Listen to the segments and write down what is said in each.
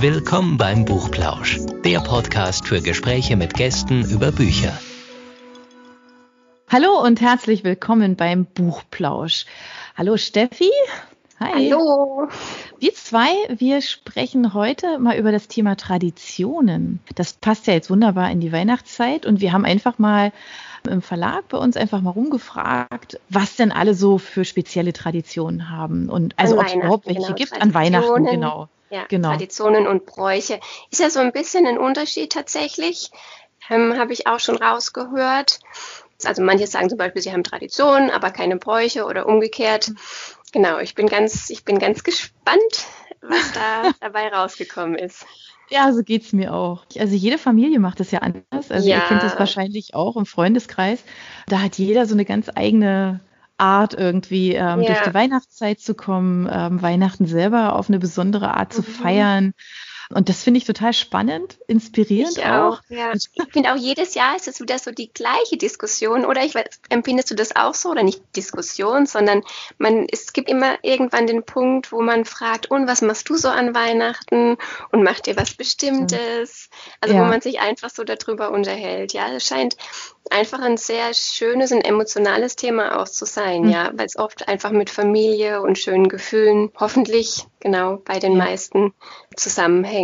Willkommen beim Buchplausch, der Podcast für Gespräche mit Gästen über Bücher. Hallo und herzlich willkommen beim Buchplausch. Hallo Steffi. Hi. Hallo. Wir zwei, wir sprechen heute mal über das Thema Traditionen. Das passt ja jetzt wunderbar in die Weihnachtszeit und wir haben einfach mal im Verlag bei uns einfach mal rumgefragt, was denn alle so für spezielle Traditionen haben und also ob es überhaupt welche genau, gibt an Weihnachten, genau. Ja, genau. Traditionen und Bräuche. Ist ja so ein bisschen ein Unterschied tatsächlich, ähm, habe ich auch schon rausgehört. Also manche sagen zum Beispiel, sie haben Traditionen, aber keine Bräuche oder umgekehrt. Genau, ich bin ganz, ich bin ganz gespannt, was da dabei rausgekommen ist. Ja, so geht's mir auch. Also jede Familie macht das ja anders. Also ja. ihr kennt das wahrscheinlich auch im Freundeskreis. Da hat jeder so eine ganz eigene Art irgendwie ähm, ja. durch die Weihnachtszeit zu kommen, ähm, Weihnachten selber auf eine besondere Art zu mhm. feiern. Und das finde ich total spannend, inspirierend ich auch. auch. Ja. Ich finde auch jedes Jahr ist es wieder so die gleiche Diskussion, oder? Ich weiß, empfindest du das auch so oder nicht Diskussion, sondern man es gibt immer irgendwann den Punkt, wo man fragt, und was machst du so an Weihnachten und macht dir was Bestimmtes? Also ja. wo man sich einfach so darüber unterhält. Ja, es scheint einfach ein sehr schönes und emotionales Thema auch zu sein, mhm. ja, weil es oft einfach mit Familie und schönen Gefühlen hoffentlich genau bei den ja. meisten zusammenhängt.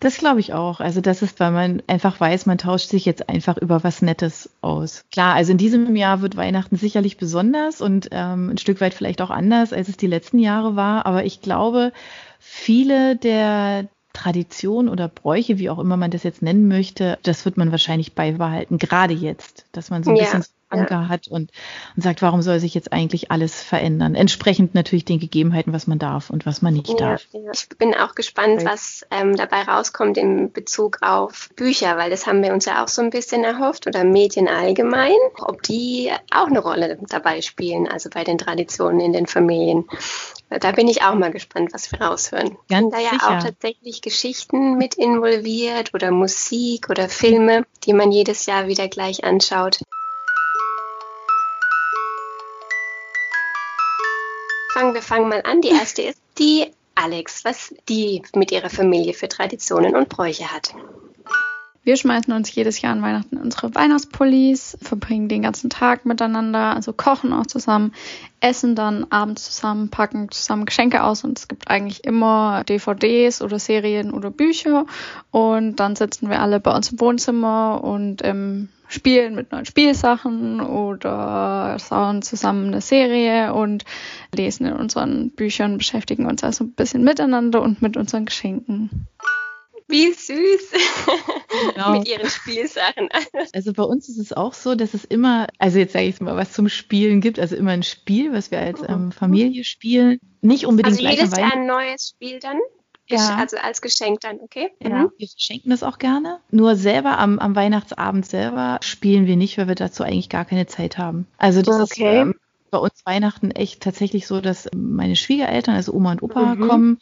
Das glaube ich auch. Also das ist, weil man einfach weiß, man tauscht sich jetzt einfach über was Nettes aus. Klar, also in diesem Jahr wird Weihnachten sicherlich besonders und ähm, ein Stück weit vielleicht auch anders, als es die letzten Jahre war. Aber ich glaube, viele der Tradition oder Bräuche, wie auch immer man das jetzt nennen möchte, das wird man wahrscheinlich beibehalten, gerade jetzt, dass man so ein ja. bisschen Anker ja. hat und, und sagt, warum soll sich jetzt eigentlich alles verändern? Entsprechend natürlich den Gegebenheiten, was man darf und was man nicht ja, darf. Ja. Ich bin auch gespannt, was ähm, dabei rauskommt in Bezug auf Bücher, weil das haben wir uns ja auch so ein bisschen erhofft oder Medien allgemein, ob die auch eine Rolle dabei spielen, also bei den Traditionen in den Familien. Da bin ich auch mal gespannt, was wir raushören. Ganz Sind da ja sicher. auch tatsächlich Geschichten mit involviert oder Musik oder Filme, die man jedes Jahr wieder gleich anschaut. Fangen, wir fangen mal an. Die erste ist die Alex, was die mit ihrer Familie für Traditionen und Bräuche hat. Wir schmeißen uns jedes Jahr an Weihnachten unsere Weihnachtspullis, verbringen den ganzen Tag miteinander, also kochen auch zusammen, essen dann abends zusammen, packen zusammen Geschenke aus und es gibt eigentlich immer DVDs oder Serien oder Bücher und dann sitzen wir alle bei uns im Wohnzimmer und ähm, spielen mit neuen Spielsachen oder schauen zusammen eine Serie und lesen in unseren Büchern, beschäftigen uns also ein bisschen miteinander und mit unseren Geschenken. Wie süß. Genau. Mit ihren Spielsachen. Also bei uns ist es auch so, dass es immer, also jetzt sage ich mal, was zum Spielen gibt, also immer ein Spiel, was wir als ähm, Familie spielen. Nicht unbedingt also jedes Jahr ein neues Spiel dann? Ja. Also als Geschenk dann, okay? Ja, mhm. wir verschenken das auch gerne. Nur selber am, am Weihnachtsabend selber spielen wir nicht, weil wir dazu eigentlich gar keine Zeit haben. Also das okay. ist ähm, bei uns Weihnachten echt tatsächlich so, dass meine Schwiegereltern, also Oma und Opa, mhm. kommen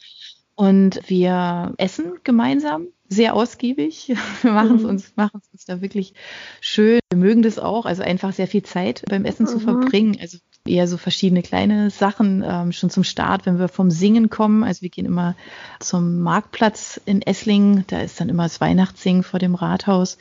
und wir essen gemeinsam, sehr ausgiebig. Wir machen es mhm. uns, machen es uns da wirklich schön. Wir mögen das auch, also einfach sehr viel Zeit beim Essen mhm. zu verbringen. Also eher so verschiedene kleine Sachen ähm, schon zum Start, wenn wir vom Singen kommen. Also wir gehen immer zum Marktplatz in Esslingen. Da ist dann immer das Weihnachtssingen vor dem Rathaus.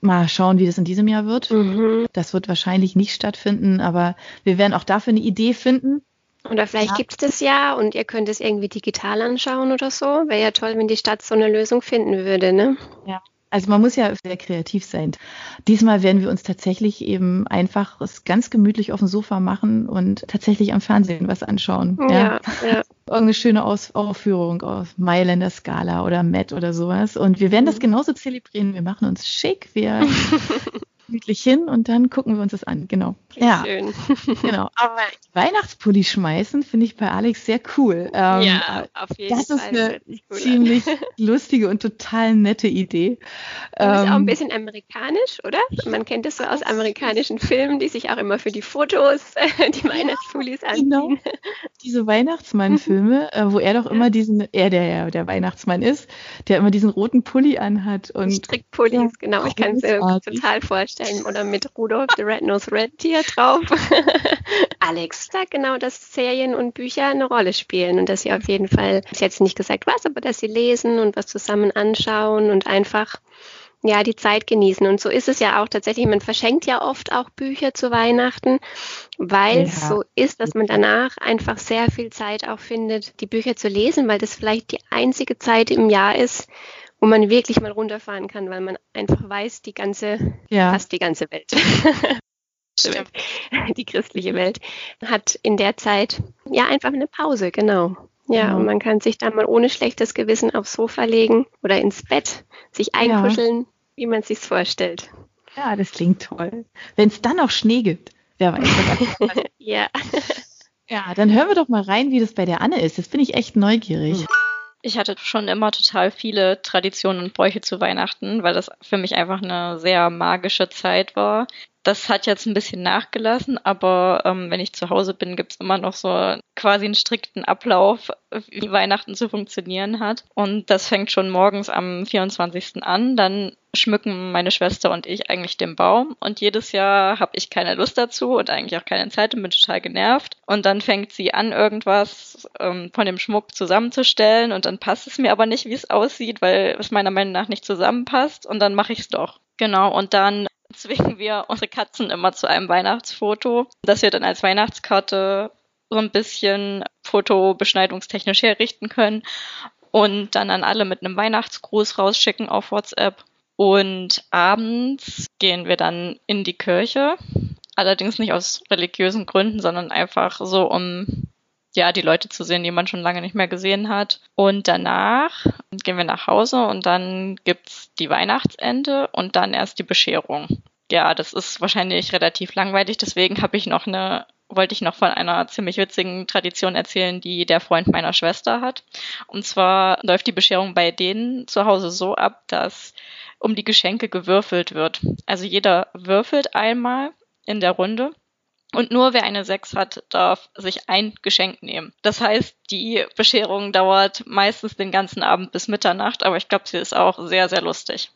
Mal schauen, wie das in diesem Jahr wird. Mhm. Das wird wahrscheinlich nicht stattfinden, aber wir werden auch dafür eine Idee finden. Oder vielleicht ja. gibt es das ja und ihr könnt es irgendwie digital anschauen oder so. Wäre ja toll, wenn die Stadt so eine Lösung finden würde, ne? Ja. Also man muss ja sehr kreativ sein. Diesmal werden wir uns tatsächlich eben einfach es ganz gemütlich auf dem Sofa machen und tatsächlich am Fernsehen was anschauen. Ja, ja. ja. Irgendeine schöne Aus Aufführung auf Mailänder Skala oder Met oder sowas. Und wir werden das mhm. genauso zelebrieren. Wir machen uns schick, wir gemütlich hin und dann gucken wir uns das an. Genau. Ja. Schön. genau. Aber Weihnachtspulli schmeißen finde ich bei Alex sehr cool. Ähm, ja, auf jeden das Fall. Das ist eine cool ziemlich lustige und total nette Idee. Das ist auch ein ähm, bisschen amerikanisch, oder? Man kennt es so aus amerikanischen Filmen, die sich auch immer für die Fotos die Weihnachtspullis ja, anziehen. Genau. Diese Weihnachtsmann-Filme, äh, wo er doch immer diesen, er der ja der Weihnachtsmann ist, der immer diesen roten Pulli anhat und Strickpullis, genau. Ich kann es mir total vorstellen. Oder mit Rudolf the Red-Nosed Reindeer drauf. Alex sagt genau, dass Serien und Bücher eine Rolle spielen und dass sie auf jeden Fall, ich hätte nicht gesagt was, aber dass sie lesen und was zusammen anschauen und einfach ja, die Zeit genießen. Und so ist es ja auch tatsächlich. Man verschenkt ja oft auch Bücher zu Weihnachten, weil es ja. so ist, dass man danach einfach sehr viel Zeit auch findet, die Bücher zu lesen, weil das vielleicht die einzige Zeit im Jahr ist, wo man wirklich mal runterfahren kann, weil man einfach weiß, die ganze, ja. fast die ganze Welt. Stimmt. Die christliche Welt hat in der Zeit ja einfach eine Pause, genau. Ja, genau. und man kann sich dann mal ohne schlechtes Gewissen aufs Sofa legen oder ins Bett, sich einkuscheln, ja. wie man sich's vorstellt. Ja, das klingt toll. Wenn es dann auch Schnee gibt, wer weiß was. ja. Ja, dann hören wir doch mal rein, wie das bei der Anne ist. Das bin ich echt neugierig. Ich hatte schon immer total viele Traditionen und Bräuche zu Weihnachten, weil das für mich einfach eine sehr magische Zeit war. Das hat jetzt ein bisschen nachgelassen, aber ähm, wenn ich zu Hause bin, gibt's immer noch so quasi einen strikten Ablauf, wie Weihnachten zu funktionieren hat. Und das fängt schon morgens am 24. an. Dann schmücken meine Schwester und ich eigentlich den Baum. Und jedes Jahr habe ich keine Lust dazu und eigentlich auch keine Zeit und bin total genervt. Und dann fängt sie an, irgendwas ähm, von dem Schmuck zusammenzustellen. Und dann passt es mir aber nicht, wie es aussieht, weil es meiner Meinung nach nicht zusammenpasst. Und dann mache ich es doch. Genau, und dann zwingen wir unsere Katzen immer zu einem Weihnachtsfoto, das wir dann als Weihnachtskarte so ein bisschen fotobeschneidungstechnisch herrichten können und dann an alle mit einem Weihnachtsgruß rausschicken auf WhatsApp. Und abends gehen wir dann in die Kirche, allerdings nicht aus religiösen Gründen, sondern einfach so, um ja, die Leute zu sehen, die man schon lange nicht mehr gesehen hat. Und danach gehen wir nach Hause und dann gibt's die Weihnachtsende und dann erst die Bescherung. Ja, das ist wahrscheinlich relativ langweilig, deswegen habe ich noch eine wollte ich noch von einer ziemlich witzigen Tradition erzählen, die der Freund meiner Schwester hat. Und zwar läuft die Bescherung bei denen zu Hause so ab, dass um die Geschenke gewürfelt wird. Also jeder würfelt einmal in der Runde und nur wer eine 6 hat, darf sich ein Geschenk nehmen. Das heißt, die Bescherung dauert meistens den ganzen Abend bis Mitternacht, aber ich glaube, sie ist auch sehr, sehr lustig.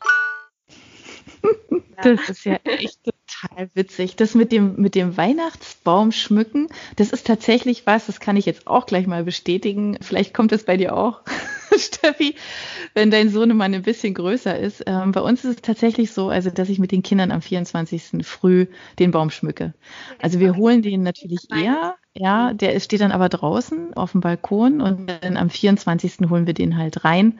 Das ist ja echt total witzig. Das mit dem, mit dem Weihnachtsbaum schmücken, das ist tatsächlich was, das kann ich jetzt auch gleich mal bestätigen. Vielleicht kommt es bei dir auch, Steffi, wenn dein Sohnemann ein bisschen größer ist. Ähm, bei uns ist es tatsächlich so, also dass ich mit den Kindern am 24. früh den Baum schmücke. Also wir holen den natürlich eher, ja, der steht dann aber draußen auf dem Balkon und dann am 24. holen wir den halt rein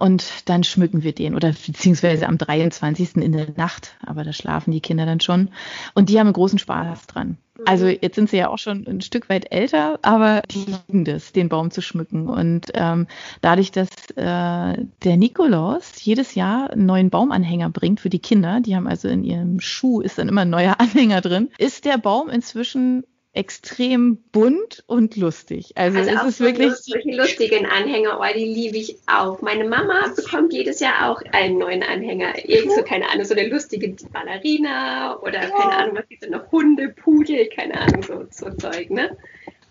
und dann schmücken wir den oder beziehungsweise am 23. in der Nacht, aber da schlafen die Kinder dann schon und die haben einen großen Spaß dran. Also mhm. jetzt sind sie ja auch schon ein Stück weit älter, aber die lieben das, den Baum zu schmücken. Und ähm, dadurch, dass äh, der Nikolaus jedes Jahr einen neuen Baumanhänger bringt für die Kinder, die haben also in ihrem Schuh ist dann immer ein neuer Anhänger drin, ist der Baum inzwischen extrem bunt und lustig. Also, also es ist so wirklich solche lustigen Anhänger, oh, die liebe ich auch. Meine Mama bekommt jedes Jahr auch einen neuen Anhänger. Irgend so, keine Ahnung, so eine lustige Ballerina oder ja. keine Ahnung, was gibt es noch? Hunde, Pudel, keine Ahnung, so, so Zeug, ne?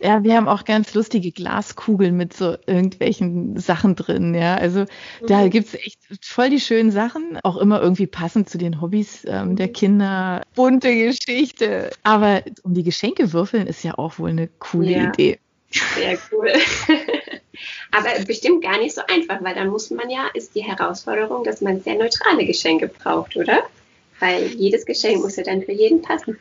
Ja, wir haben auch ganz lustige Glaskugeln mit so irgendwelchen Sachen drin, ja. Also mhm. da gibt's echt voll die schönen Sachen, auch immer irgendwie passend zu den Hobbys ähm, der mhm. Kinder. Bunte Geschichte. Aber um die Geschenke würfeln ist ja auch wohl eine coole ja. Idee. Sehr cool. Aber bestimmt gar nicht so einfach, weil dann muss man ja, ist die Herausforderung, dass man sehr neutrale Geschenke braucht, oder? Weil jedes Geschenk muss ja dann für jeden passen.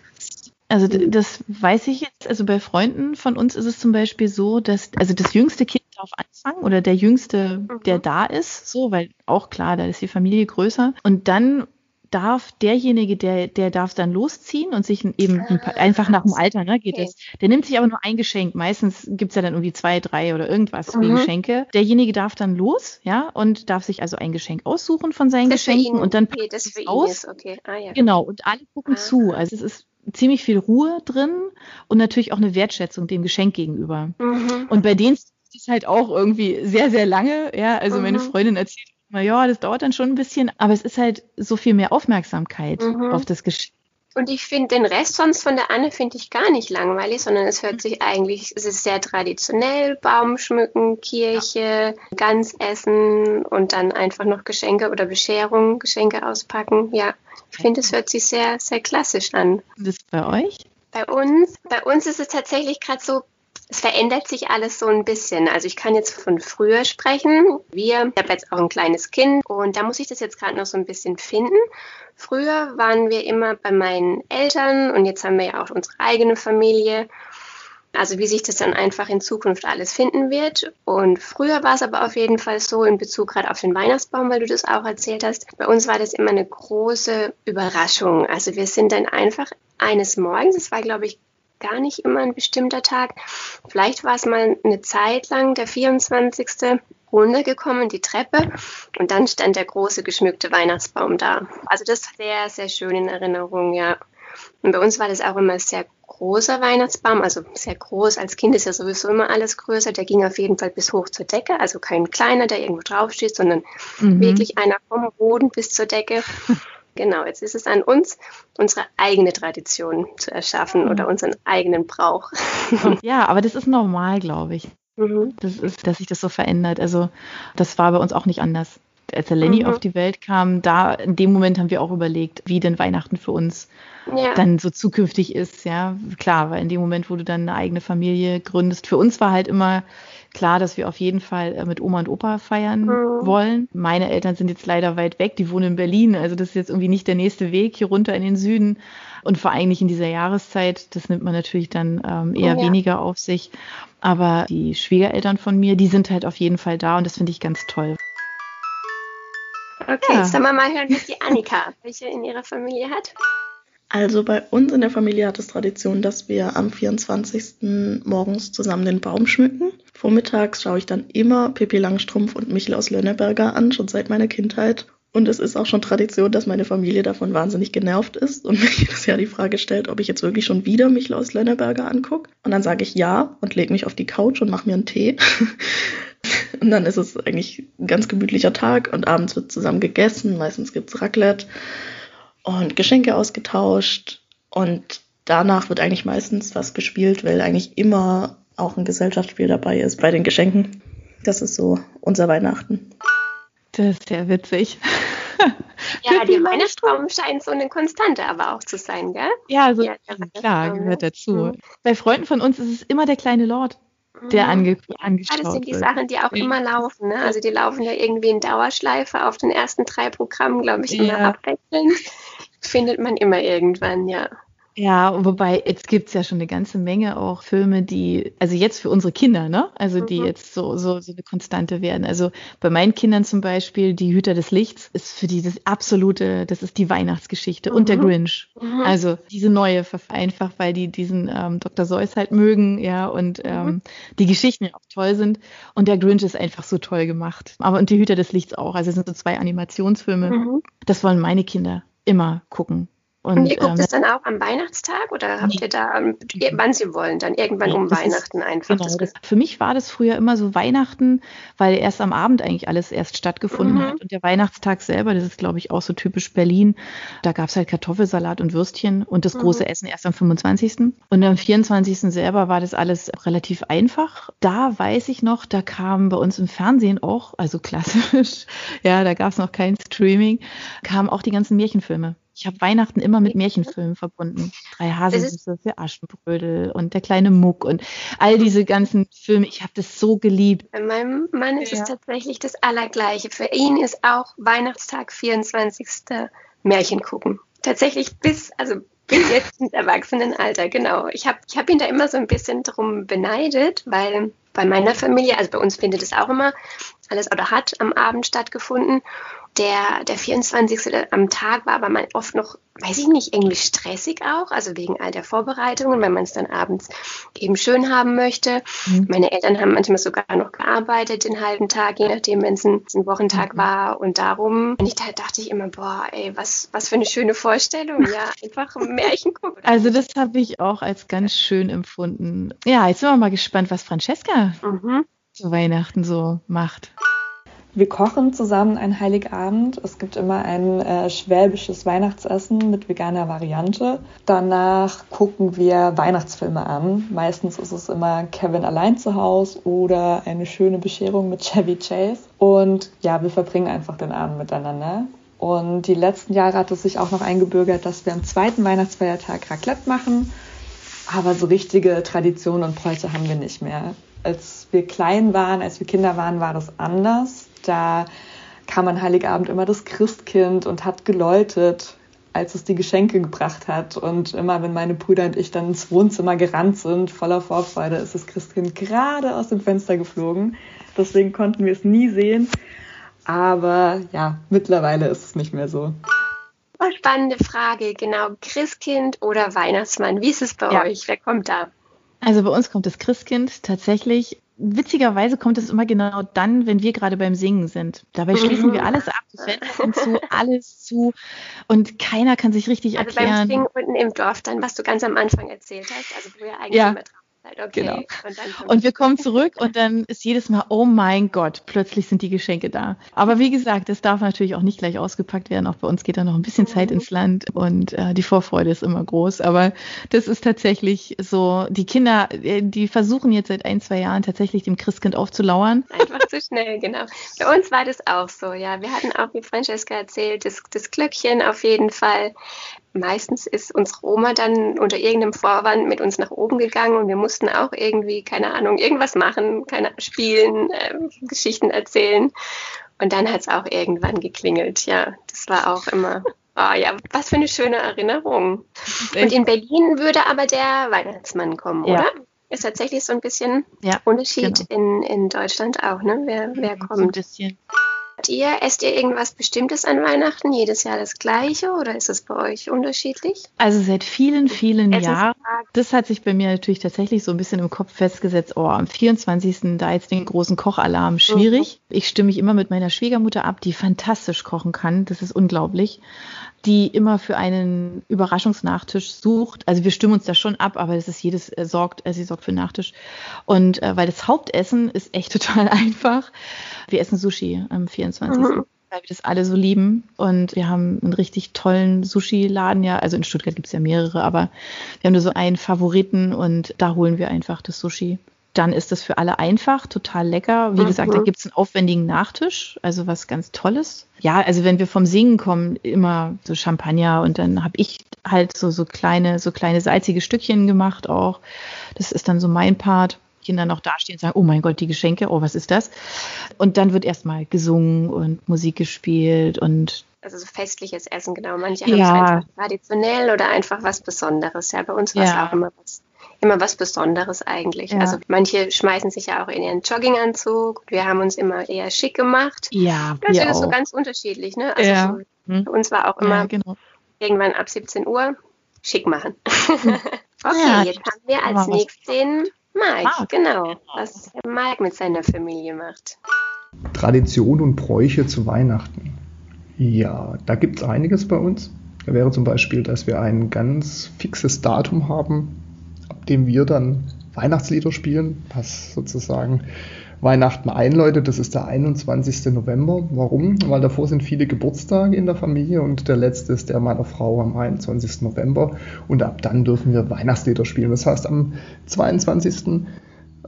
Also das weiß ich jetzt, also bei Freunden von uns ist es zum Beispiel so, dass, also das jüngste Kind darf anfangen oder der jüngste, der mhm. da ist, so, weil auch klar, da ist die Familie größer. Und dann darf derjenige, der, der darf dann losziehen und sich eben ah, einfach nach dem Alter, ne, geht okay. das. Der nimmt sich aber nur ein Geschenk. Meistens gibt's ja dann irgendwie zwei, drei oder irgendwas mhm. wie Geschenke. Derjenige darf dann los, ja, und darf sich also ein Geschenk aussuchen von seinen das Geschenken und dann okay, das für aus. Okay. Ah, ja. Genau, und alle gucken ah. zu. Also es ist ziemlich viel Ruhe drin und natürlich auch eine Wertschätzung dem Geschenk gegenüber. Mhm. Und bei denen ist es halt auch irgendwie sehr, sehr lange. Ja, also mhm. meine Freundin erzählt immer, ja, das dauert dann schon ein bisschen, aber es ist halt so viel mehr Aufmerksamkeit mhm. auf das Geschenk. Und ich finde den Rest sonst von der Anne finde ich gar nicht langweilig, sondern es hört sich eigentlich, es ist sehr traditionell, Baum schmücken, Kirche, ja. Gans essen und dann einfach noch Geschenke oder Bescherung, Geschenke auspacken. Ja, ich finde, es hört sich sehr, sehr klassisch an. Und das bei euch? Bei uns, bei uns ist es tatsächlich gerade so, es verändert sich alles so ein bisschen. Also ich kann jetzt von früher sprechen. Wir, ich habe jetzt auch ein kleines Kind und da muss ich das jetzt gerade noch so ein bisschen finden. Früher waren wir immer bei meinen Eltern und jetzt haben wir ja auch unsere eigene Familie. Also wie sich das dann einfach in Zukunft alles finden wird. Und früher war es aber auf jeden Fall so in Bezug gerade auf den Weihnachtsbaum, weil du das auch erzählt hast. Bei uns war das immer eine große Überraschung. Also wir sind dann einfach eines Morgens, es war glaube ich gar nicht immer ein bestimmter Tag. Vielleicht war es mal eine Zeit lang der 24. runtergekommen, die Treppe und dann stand der große geschmückte Weihnachtsbaum da. Also das ist sehr, sehr schön in Erinnerung, ja. Und bei uns war das auch immer sehr großer Weihnachtsbaum, also sehr groß. Als Kind ist ja sowieso immer alles größer. Der ging auf jeden Fall bis hoch zur Decke, also kein kleiner, der irgendwo draufsteht, sondern mhm. wirklich einer vom Boden bis zur Decke. Genau, jetzt ist es an uns, unsere eigene Tradition zu erschaffen mhm. oder unseren eigenen Brauch. Ja, aber das ist normal, glaube ich. Mhm. Das ist, dass sich das so verändert. Also das war bei uns auch nicht anders. Als der Lenny mhm. auf die Welt kam, da in dem Moment haben wir auch überlegt, wie denn Weihnachten für uns ja. dann so zukünftig ist. Ja, klar, weil in dem Moment, wo du dann eine eigene Familie gründest, für uns war halt immer klar, dass wir auf jeden Fall äh, mit Oma und Opa feiern mhm. wollen. Meine Eltern sind jetzt leider weit weg, die wohnen in Berlin, also das ist jetzt irgendwie nicht der nächste Weg hier runter in den Süden. Und vor allem nicht in dieser Jahreszeit, das nimmt man natürlich dann ähm, eher ja. weniger auf sich. Aber die Schwiegereltern von mir, die sind halt auf jeden Fall da und das finde ich ganz toll. Okay, ja. jetzt sollen wir mal hören, was die Annika, welche in ihrer Familie hat. Also bei uns in der Familie hat es Tradition, dass wir am 24. morgens zusammen den Baum schmücken. Vormittags schaue ich dann immer Pippi Langstrumpf und Michel aus Lönneberger an, schon seit meiner Kindheit. Und es ist auch schon Tradition, dass meine Familie davon wahnsinnig genervt ist und mich jedes Jahr die Frage stellt, ob ich jetzt wirklich schon wieder Michel aus Lönneberger angucke. Und dann sage ich ja und lege mich auf die Couch und mache mir einen Tee. und dann ist es eigentlich ein ganz gemütlicher Tag und abends wird zusammen gegessen. Meistens gibt's Raclette und Geschenke ausgetauscht und danach wird eigentlich meistens was gespielt, weil eigentlich immer auch ein Gesellschaftsspiel dabei ist bei den Geschenken. Das ist so unser Weihnachten. Das ist sehr witzig. ja, die Weihnachtsbaum scheint so eine Konstante aber auch zu sein, gell? Ja, also ja, klar, gehört dazu. Mhm. Bei Freunden von uns ist es immer der kleine Lord der mhm. ange angeschaut ja, das sind die wird. Sachen, die auch immer laufen. Ne? Also die laufen ja irgendwie in Dauerschleife auf den ersten drei Programmen, glaube ich, immer ja. abwechselnd. Findet man immer irgendwann, ja. Ja, wobei jetzt gibt's ja schon eine ganze Menge auch Filme, die, also jetzt für unsere Kinder, ne? Also die mhm. jetzt so, so, so eine Konstante werden. Also bei meinen Kindern zum Beispiel, die Hüter des Lichts ist für die das absolute, das ist die Weihnachtsgeschichte mhm. und der mhm. Grinch. Mhm. Also diese neue, einfach weil die diesen ähm, Dr. Seuss halt mögen, ja, und mhm. ähm, die Geschichten ja auch toll sind. Und der Grinch ist einfach so toll gemacht. Aber und die Hüter des Lichts auch. Also es sind so zwei Animationsfilme. Mhm. Das wollen meine Kinder immer gucken. Und, und ihr guckt ähm, es dann auch am Weihnachtstag oder habt nee. ihr da, wann sie wollen, dann irgendwann nee, um Weihnachten ist, einfach? Genau, das, für mich war das früher immer so Weihnachten, weil erst am Abend eigentlich alles erst stattgefunden mhm. hat. Und der Weihnachtstag selber, das ist glaube ich auch so typisch Berlin, da gab es halt Kartoffelsalat und Würstchen und das große mhm. Essen erst am 25. Und am 24. selber war das alles relativ einfach. Da weiß ich noch, da kam bei uns im Fernsehen auch, also klassisch, ja, da gab es noch kein Streaming, kamen auch die ganzen Märchenfilme. Ich habe Weihnachten immer mit Märchenfilmen verbunden. Drei Haselnüsse für Aschenbrödel und der kleine Muck und all diese ganzen Filme. Ich habe das so geliebt. Bei meinem Mann ist ja. es tatsächlich das Allergleiche. Für ihn ist auch Weihnachtstag 24. Märchen gucken. Tatsächlich bis, also bis jetzt ins Erwachsenenalter, genau. Ich habe ich hab ihn da immer so ein bisschen drum beneidet, weil bei meiner Familie, also bei uns findet es auch immer alles oder hat am Abend stattgefunden. Der, der 24. am Tag war aber mal oft noch, weiß ich nicht, irgendwie stressig auch, also wegen all der Vorbereitungen, wenn man es dann abends eben schön haben möchte. Mhm. Meine Eltern haben manchmal sogar noch gearbeitet den halben Tag, je nachdem, wenn es ein, ein, Wochentag mhm. war. Und darum, und ich, da dachte ich immer, boah, ey, was, was für eine schöne Vorstellung, ja, einfach ein Märchen gucken. Also das habe ich auch als ganz schön empfunden. Ja, jetzt sind wir mal gespannt, was Francesca mhm. zu Weihnachten so macht. Wir kochen zusammen ein Heiligabend. Es gibt immer ein äh, schwäbisches Weihnachtsessen mit veganer Variante. Danach gucken wir Weihnachtsfilme an. Meistens ist es immer Kevin allein zu Hause oder eine schöne Bescherung mit Chevy Chase. Und ja, wir verbringen einfach den Abend miteinander. Und die letzten Jahre hat es sich auch noch eingebürgert, dass wir am zweiten Weihnachtsfeiertag Raclette machen. Aber so richtige Traditionen und Bräuche haben wir nicht mehr. Als wir klein waren, als wir Kinder waren, war das anders. Da kam an Heiligabend immer das Christkind und hat geläutet, als es die Geschenke gebracht hat. Und immer, wenn meine Brüder und ich dann ins Wohnzimmer gerannt sind, voller Vorfreude, ist das Christkind gerade aus dem Fenster geflogen. Deswegen konnten wir es nie sehen. Aber ja, mittlerweile ist es nicht mehr so. Oh, spannende Frage, genau. Christkind oder Weihnachtsmann? Wie ist es bei ja. euch? Wer kommt da? Also bei uns kommt das Christkind tatsächlich. Witzigerweise kommt es immer genau dann, wenn wir gerade beim Singen sind. Dabei schließen wir alles ab, die Fenster sind zu, alles zu und keiner kann sich richtig also erklären. Also beim Singen unten im Dorf dann, was du ganz am Anfang erzählt hast, also wo ihr eigentlich ja. immer drauf okay. Genau. Und, und, wir kommen zurück und dann ist jedes Mal, oh mein Gott, plötzlich sind die Geschenke da. Aber wie gesagt, das darf natürlich auch nicht gleich ausgepackt werden. Auch bei uns geht da noch ein bisschen mhm. Zeit ins Land und äh, die Vorfreude ist immer groß. Aber das ist tatsächlich so, die Kinder, äh, die versuchen jetzt seit ein, zwei Jahren tatsächlich dem Christkind aufzulauern. Einfach zu schnell, genau. Bei uns war das auch so, ja. Wir hatten auch, wie Francesca erzählt, das, das Glöckchen auf jeden Fall meistens ist unsere Oma dann unter irgendeinem Vorwand mit uns nach oben gegangen und wir mussten auch irgendwie, keine Ahnung, irgendwas machen, keine spielen, äh, Geschichten erzählen. Und dann hat es auch irgendwann geklingelt. Ja, das war auch immer. Oh ja, was für eine schöne Erinnerung. Und in Berlin würde aber der Weihnachtsmann kommen, ja. oder? Ist tatsächlich so ein bisschen ja, Unterschied genau. in, in Deutschland auch, ne? Wer, wer kommt. So ein bisschen ihr? Esst ihr irgendwas Bestimmtes an Weihnachten? Jedes Jahr das gleiche oder ist es bei euch unterschiedlich? Also seit vielen, vielen Jahren. Das hat sich bei mir natürlich tatsächlich so ein bisschen im Kopf festgesetzt. Oh, am 24. da jetzt den großen Kochalarm. Schwierig. Mhm. Ich stimme mich immer mit meiner Schwiegermutter ab, die fantastisch kochen kann. Das ist unglaublich die immer für einen Überraschungsnachtisch sucht. Also wir stimmen uns da schon ab, aber es ist jedes äh, sorgt, äh, sie sorgt für Nachtisch. Und äh, weil das Hauptessen ist echt total einfach. Wir essen Sushi am 24. Mhm. Weil wir das alle so lieben. Und wir haben einen richtig tollen Sushi-Laden, ja. Also in Stuttgart gibt es ja mehrere, aber wir haben nur so einen Favoriten und da holen wir einfach das Sushi dann ist das für alle einfach, total lecker. Wie mhm. gesagt, da gibt es einen aufwendigen Nachtisch, also was ganz Tolles. Ja, also wenn wir vom Singen kommen, immer so Champagner und dann habe ich halt so, so kleine, so kleine salzige Stückchen gemacht auch. Das ist dann so mein Part. Kinder noch dastehen und sagen, oh mein Gott, die Geschenke, oh, was ist das? Und dann wird erstmal gesungen und Musik gespielt und also so festliches Essen, genau. Manche ja. haben es einfach traditionell oder einfach was Besonderes. Ja, bei uns war es ja. auch immer was immer was Besonderes eigentlich. Ja. Also manche schmeißen sich ja auch in ihren Jogginganzug. Wir haben uns immer eher schick gemacht. Ja, das ist auch. so ganz unterschiedlich. Ne? Also ja. so, hm. für uns war auch immer genau. irgendwann ab 17 Uhr schick machen. okay, ja, jetzt haben wir als nächstes den Mike, Mark. genau, was Mike mit seiner Familie macht. Tradition und Bräuche zu Weihnachten. Ja, da gibt es einiges bei uns. Da wäre zum Beispiel, dass wir ein ganz fixes Datum haben, ab dem wir dann Weihnachtslieder spielen, was sozusagen Weihnachten einläutet. Das ist der 21. November. Warum? Weil davor sind viele Geburtstage in der Familie und der letzte ist der meiner Frau am 21. November. Und ab dann dürfen wir Weihnachtslieder spielen. Das heißt, am 22.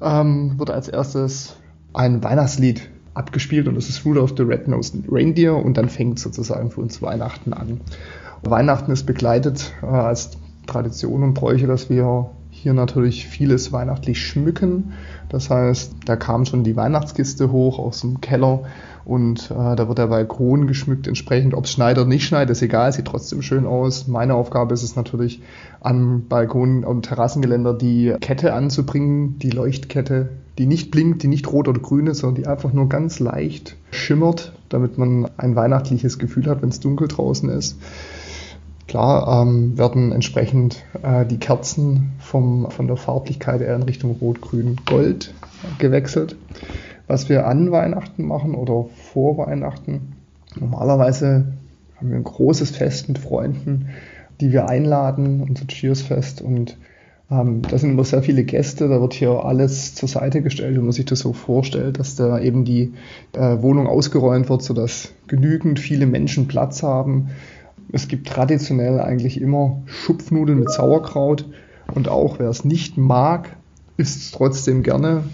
Ähm, wird als erstes ein Weihnachtslied abgespielt und das ist Rudolph the Red-Nosed Reindeer und dann fängt sozusagen für uns Weihnachten an. Weihnachten ist begleitet äh, als Tradition und Bräuche, dass wir hier natürlich vieles weihnachtlich schmücken. Das heißt, da kam schon die Weihnachtskiste hoch aus dem Keller und äh, da wird der Balkon geschmückt entsprechend. Ob es schneit oder nicht schneit, ist egal, sieht trotzdem schön aus. Meine Aufgabe ist es natürlich, am Balkon und Terrassengeländer die Kette anzubringen, die Leuchtkette, die nicht blinkt, die nicht rot oder grün ist, sondern die einfach nur ganz leicht schimmert, damit man ein weihnachtliches Gefühl hat, wenn es dunkel draußen ist. Klar ähm, werden entsprechend äh, die Kerzen vom, von der Farblichkeit eher in Richtung Rot, Grün, Gold gewechselt. Was wir an Weihnachten machen oder vor Weihnachten, normalerweise haben wir ein großes Fest mit Freunden, die wir einladen, unser Cheersfest und ähm, da sind immer sehr viele Gäste, da wird hier alles zur Seite gestellt, wenn man sich das so vorstellt, dass da eben die äh, Wohnung ausgeräumt wird, sodass genügend viele Menschen Platz haben es gibt traditionell eigentlich immer Schupfnudeln mit Sauerkraut und auch wer es nicht mag, isst es trotzdem gerne.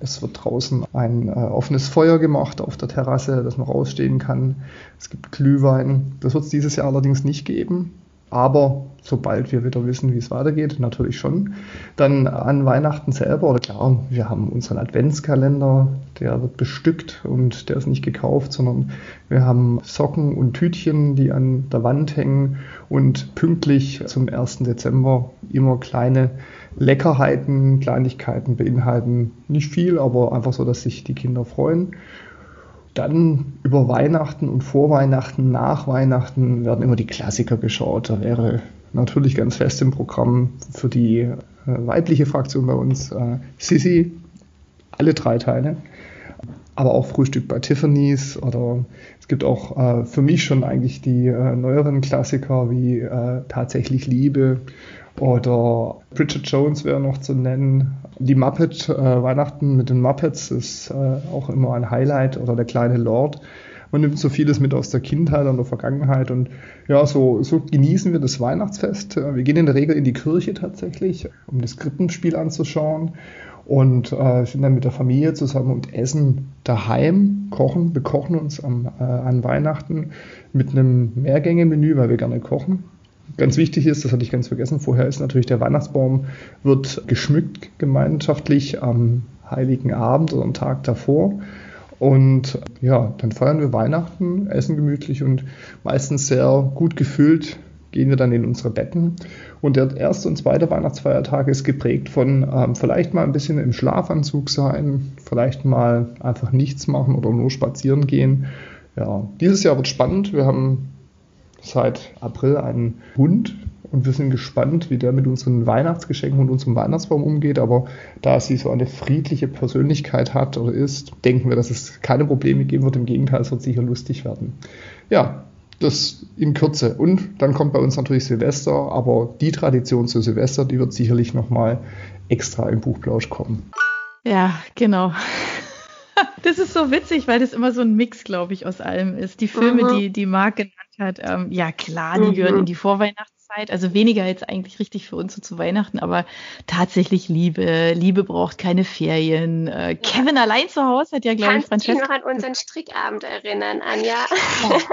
Es wird draußen ein äh, offenes Feuer gemacht auf der Terrasse, dass man rausstehen kann. Es gibt Glühwein. Das wird es dieses Jahr allerdings nicht geben. Aber sobald wir wieder wissen, wie es weitergeht, natürlich schon. Dann an Weihnachten selber, oder klar, wir haben unseren Adventskalender, der wird bestückt und der ist nicht gekauft, sondern wir haben Socken und Tütchen, die an der Wand hängen und pünktlich zum 1. Dezember immer kleine Leckerheiten, Kleinigkeiten beinhalten. Nicht viel, aber einfach so, dass sich die Kinder freuen. Dann über Weihnachten und vor Weihnachten, nach Weihnachten werden immer die Klassiker geschaut. Da wäre natürlich ganz fest im Programm für die äh, weibliche Fraktion bei uns äh, Sissy, alle drei Teile. Aber auch Frühstück bei Tiffany's oder es gibt auch äh, für mich schon eigentlich die äh, neueren Klassiker wie äh, Tatsächlich Liebe oder Bridget Jones wäre noch zu nennen. Die Muppet, äh, Weihnachten mit den Muppets ist auch immer ein Highlight oder der kleine Lord. Man nimmt so vieles mit aus der Kindheit und der Vergangenheit und ja, so, so genießen wir das Weihnachtsfest. Wir gehen in der Regel in die Kirche tatsächlich, um das Krippenspiel anzuschauen und äh, sind dann mit der Familie zusammen und essen daheim, kochen. Wir kochen uns am, äh, an Weihnachten mit einem Mehrgänge-Menü, weil wir gerne kochen. Ganz wichtig ist, das hatte ich ganz vergessen vorher, ist natürlich der Weihnachtsbaum wird geschmückt gemeinschaftlich am Heiligen Abend oder am Tag davor. Und ja, dann feiern wir Weihnachten, essen gemütlich und meistens sehr gut gefüllt gehen wir dann in unsere Betten. Und der erste und zweite Weihnachtsfeiertag ist geprägt von ähm, vielleicht mal ein bisschen im Schlafanzug sein, vielleicht mal einfach nichts machen oder nur spazieren gehen. Ja, dieses Jahr wird spannend. Wir haben seit April einen Hund und wir sind gespannt, wie der mit unseren Weihnachtsgeschenken und unserem Weihnachtsbaum umgeht. Aber da sie so eine friedliche Persönlichkeit hat oder ist, denken wir, dass es keine Probleme geben wird. Im Gegenteil, es wird sicher lustig werden. Ja, das in Kürze. Und dann kommt bei uns natürlich Silvester, aber die Tradition zu Silvester, die wird sicherlich nochmal extra im Buchplausch kommen. Ja, genau. Das ist so witzig, weil das immer so ein Mix, glaube ich, aus allem ist. Die Filme, mhm. die, die Marc genannt hat, ähm, ja klar, die mhm. gehören in die Vorweihnachtszeit. Also weniger jetzt eigentlich richtig für uns so zu Weihnachten, aber tatsächlich Liebe. Liebe braucht keine Ferien. Äh, Kevin allein zu Hause hat ja, glaube ich, Francesca. Ich noch an unseren Strickabend erinnern, Anja. Ja.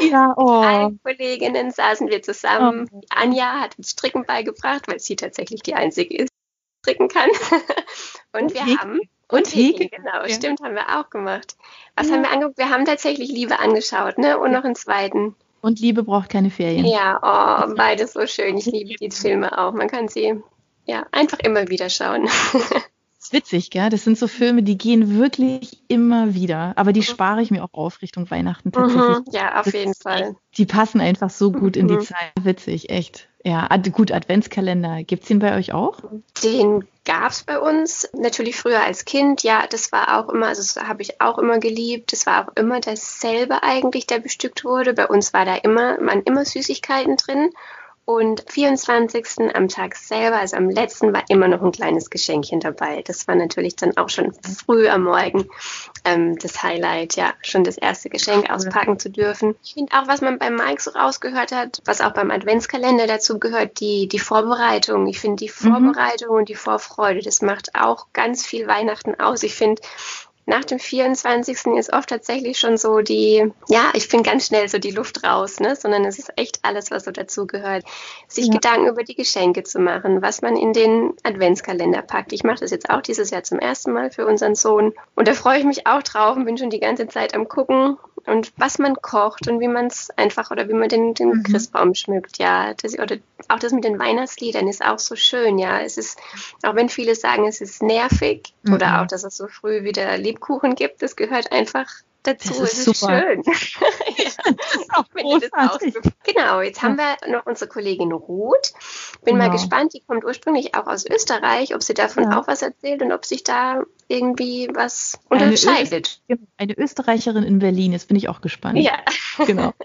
Ja, oh. Alle Kolleginnen saßen wir zusammen. Oh. Anja hat uns Stricken beigebracht, weil sie tatsächlich die einzige ist, die stricken kann. Und, und wir haben und Hegen, genau, ja. stimmt, haben wir auch gemacht. Was ja. haben wir angeguckt? Wir haben tatsächlich Liebe angeschaut, ne? Und noch einen zweiten. Und Liebe braucht keine Ferien. Ja, oh, beides so schön. Ich liebe die Filme auch. Man kann sie ja einfach immer wieder schauen. Ist witzig, gell? Das sind so Filme, die gehen wirklich immer wieder. Aber die mhm. spare ich mir auch auf Richtung Weihnachten tatsächlich. Mhm, ja, auf jeden Fall. Die passen einfach so gut in die mhm. Zeit. Witzig, echt. Ja, gut, Adventskalender. Gibt es den bei euch auch? Den gab es bei uns natürlich früher als Kind. Ja, das war auch immer, also das habe ich auch immer geliebt. Das war auch immer dasselbe eigentlich, der bestückt wurde. Bei uns war da immer, man immer Süßigkeiten drin. Und 24. am Tag selber, also am letzten, war immer noch ein kleines Geschenkchen dabei. Das war natürlich dann auch schon früh am Morgen ähm, das Highlight, ja, schon das erste Geschenk auspacken zu dürfen. Ich finde auch, was man beim Mike so rausgehört hat, was auch beim Adventskalender dazu gehört, die, die Vorbereitung. Ich finde die mhm. Vorbereitung mhm. und die Vorfreude, das macht auch ganz viel Weihnachten aus. Ich finde, nach dem 24. ist oft tatsächlich schon so die, ja, ich bin ganz schnell so die Luft raus, ne? sondern es ist echt alles, was so dazugehört. Sich ja. Gedanken über die Geschenke zu machen, was man in den Adventskalender packt. Ich mache das jetzt auch dieses Jahr zum ersten Mal für unseren Sohn und da freue ich mich auch drauf und bin schon die ganze Zeit am gucken und was man kocht und wie man es einfach oder wie man den, den mhm. Christbaum schmückt, ja. Das, oder auch das mit den Weihnachtsliedern ist auch so schön, ja. Es ist, auch wenn viele sagen, es ist nervig mhm. oder auch, dass es so früh wieder Lebkuchen gibt, das gehört einfach dazu. Das ist, es ist super. schön. ja, genau, jetzt haben wir noch unsere Kollegin Ruth. Bin genau. mal gespannt, die kommt ursprünglich auch aus Österreich, ob sie davon ja. auch was erzählt und ob sich da irgendwie was unterscheidet. Eine, eine Österreicherin in Berlin, jetzt bin ich auch gespannt. Ja, genau.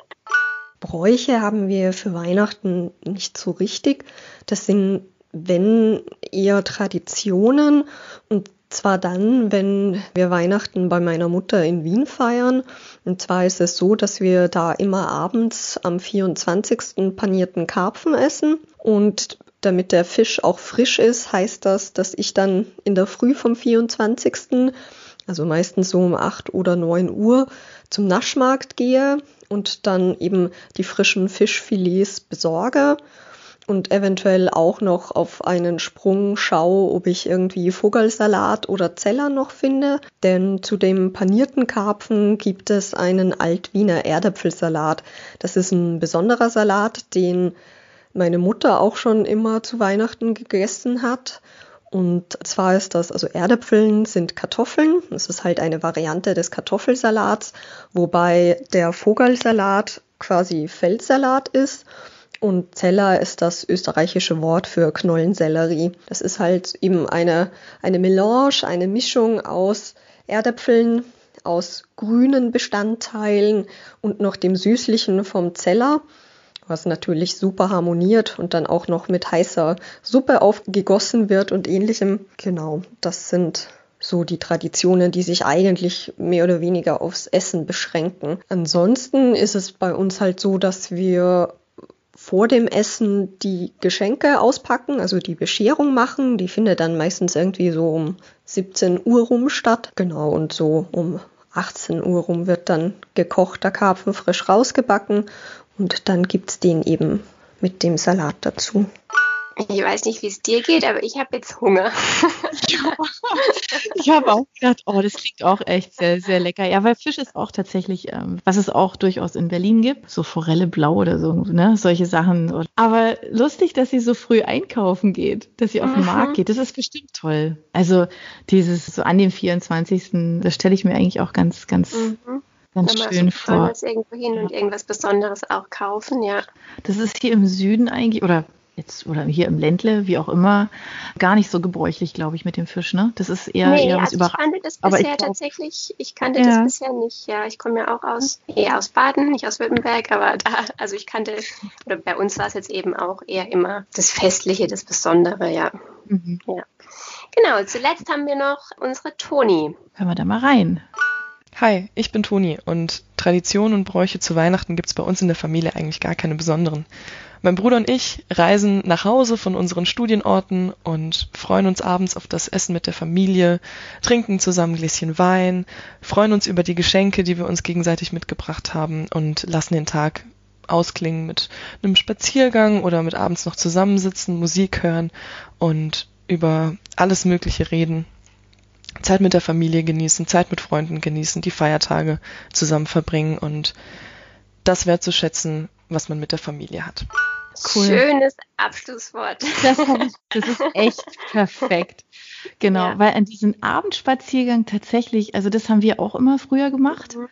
Bräuche haben wir für Weihnachten nicht so richtig. Das sind, wenn eher Traditionen und zwar dann, wenn wir Weihnachten bei meiner Mutter in Wien feiern. Und zwar ist es so, dass wir da immer abends am 24. panierten Karpfen essen. Und damit der Fisch auch frisch ist, heißt das, dass ich dann in der Früh vom 24 also meistens so um 8 oder 9 Uhr, zum Naschmarkt gehe und dann eben die frischen Fischfilets besorge und eventuell auch noch auf einen Sprung schaue, ob ich irgendwie Vogelsalat oder Zeller noch finde. Denn zu dem panierten Karpfen gibt es einen Altwiener Erdäpfelsalat. Das ist ein besonderer Salat, den meine Mutter auch schon immer zu Weihnachten gegessen hat. Und zwar ist das, also Erdäpfeln sind Kartoffeln. Das ist halt eine Variante des Kartoffelsalats, wobei der Vogelsalat quasi Feldsalat ist. Und Zeller ist das österreichische Wort für Knollensellerie. Das ist halt eben eine, eine Melange, eine Mischung aus Erdäpfeln, aus grünen Bestandteilen und noch dem Süßlichen vom Zeller, was natürlich super harmoniert und dann auch noch mit heißer Suppe aufgegossen wird und ähnlichem. Genau, das sind so die Traditionen, die sich eigentlich mehr oder weniger aufs Essen beschränken. Ansonsten ist es bei uns halt so, dass wir vor dem Essen die Geschenke auspacken, also die Bescherung machen. Die findet dann meistens irgendwie so um 17 Uhr rum statt. Genau, und so um 18 Uhr rum wird dann gekochter Karpfen frisch rausgebacken und dann gibt's den eben mit dem Salat dazu. Ich weiß nicht, wie es dir geht, aber ich habe jetzt Hunger. ich habe auch gedacht, oh, das klingt auch echt sehr, sehr lecker. Ja, weil Fisch ist auch tatsächlich, ähm, was es auch durchaus in Berlin gibt, so Forelle blau oder so, ne, solche Sachen. Aber lustig, dass sie so früh einkaufen geht, dass sie auf den Markt mhm. geht. Das ist bestimmt toll. Also dieses so an dem 24. Das stelle ich mir eigentlich auch ganz, ganz mhm ganz schön vor. irgendwo hin und irgendwas Besonderes auch kaufen, ja. Das ist hier im Süden eigentlich, oder jetzt oder hier im Ländle, wie auch immer, gar nicht so gebräuchlich, glaube ich, mit dem Fisch. Ne? Das ist eher, nee, eher was also Ich kannte das bisher tatsächlich, ich kannte ja. das bisher nicht. Ja, ich komme ja auch aus, eher aus Baden, nicht aus Württemberg, aber da, also ich kannte, oder bei uns war es jetzt eben auch eher immer das Festliche, das Besondere, ja. Mhm. ja. Genau, zuletzt haben wir noch unsere Toni. Hören wir da mal rein. Hi, ich bin Toni und Traditionen und Bräuche zu Weihnachten gibt es bei uns in der Familie eigentlich gar keine besonderen. Mein Bruder und ich reisen nach Hause von unseren Studienorten und freuen uns abends auf das Essen mit der Familie, trinken zusammen ein Gläschen Wein, freuen uns über die Geschenke, die wir uns gegenseitig mitgebracht haben und lassen den Tag ausklingen mit einem Spaziergang oder mit abends noch zusammensitzen, Musik hören und über alles Mögliche reden. Zeit mit der Familie genießen, Zeit mit Freunden genießen, die Feiertage zusammen verbringen und das wertzuschätzen, was man mit der Familie hat. Cool. Schönes Abschlusswort. Das, das, ist echt perfekt. Genau, ja. weil an diesem Abendspaziergang tatsächlich, also das haben wir auch immer früher gemacht. Mhm.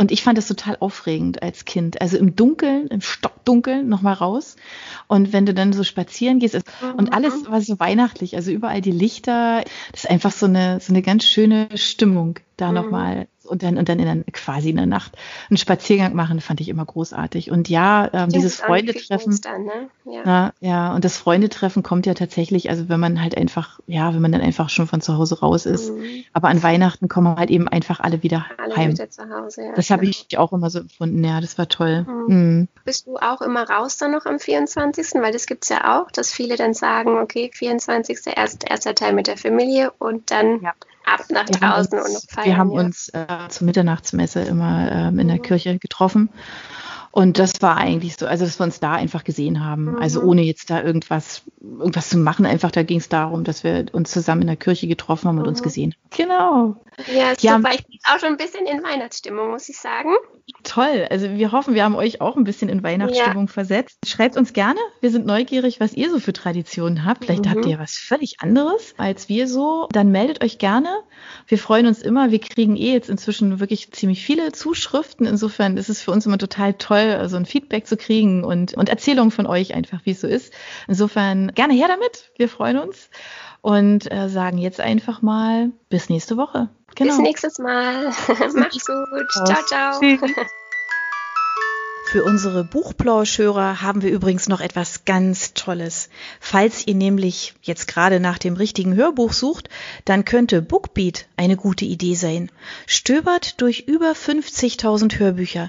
Und ich fand das total aufregend als Kind. Also im Dunkeln, im Stockdunkeln nochmal raus. Und wenn du dann so spazieren gehst, mhm. und alles war so weihnachtlich, also überall die Lichter, das ist einfach so eine, so eine ganz schöne Stimmung da mhm. nochmal und dann, und dann in der, quasi in der Nacht einen Spaziergang machen, fand ich immer großartig. Und ja, ähm, dieses Freundetreffen. Ne? Ja. ja. ja, und das Freundetreffen kommt ja tatsächlich, also wenn man halt einfach, ja, wenn man dann einfach schon von zu Hause raus ist. Mhm. Aber an Weihnachten kommen halt eben einfach alle wieder alle heim. Wieder zu Hause, ja, das habe ich auch immer so empfunden, ja, das war toll. Mhm. Mhm. Bist du auch immer raus dann noch am 24.? Weil das gibt es ja auch, dass viele dann sagen, okay, 24. Erst, erster Teil mit der Familie und dann ab nach draußen und noch feiern. Wir haben ja. uns äh, zur Mitternachtsmesse immer ähm, in der. Kirche getroffen und das war eigentlich so, also dass wir uns da einfach gesehen haben. Mhm. Also ohne jetzt da irgendwas, irgendwas zu machen. Einfach da ging es darum, dass wir uns zusammen in der Kirche getroffen haben und mhm. uns gesehen haben. Genau. Ja, ja, super. Ich bin auch schon ein bisschen in Weihnachtsstimmung, muss ich sagen. Toll. Also wir hoffen, wir haben euch auch ein bisschen in Weihnachtsstimmung ja. versetzt. Schreibt uns gerne. Wir sind neugierig, was ihr so für Traditionen habt. Vielleicht mhm. habt ihr was völlig anderes als wir so. Dann meldet euch gerne. Wir freuen uns immer. Wir kriegen eh jetzt inzwischen wirklich ziemlich viele Zuschriften. Insofern ist es für uns immer total toll toll, so ein Feedback zu kriegen und, und Erzählungen von euch einfach, wie es so ist. Insofern gerne her damit. Wir freuen uns und äh, sagen jetzt einfach mal bis nächste Woche. Genau. Bis nächstes Mal. Macht's gut. Ciao, ciao. Für unsere Buchplauschhörer haben wir übrigens noch etwas ganz Tolles. Falls ihr nämlich jetzt gerade nach dem richtigen Hörbuch sucht, dann könnte Bookbeat eine gute Idee sein. Stöbert durch über 50.000 Hörbücher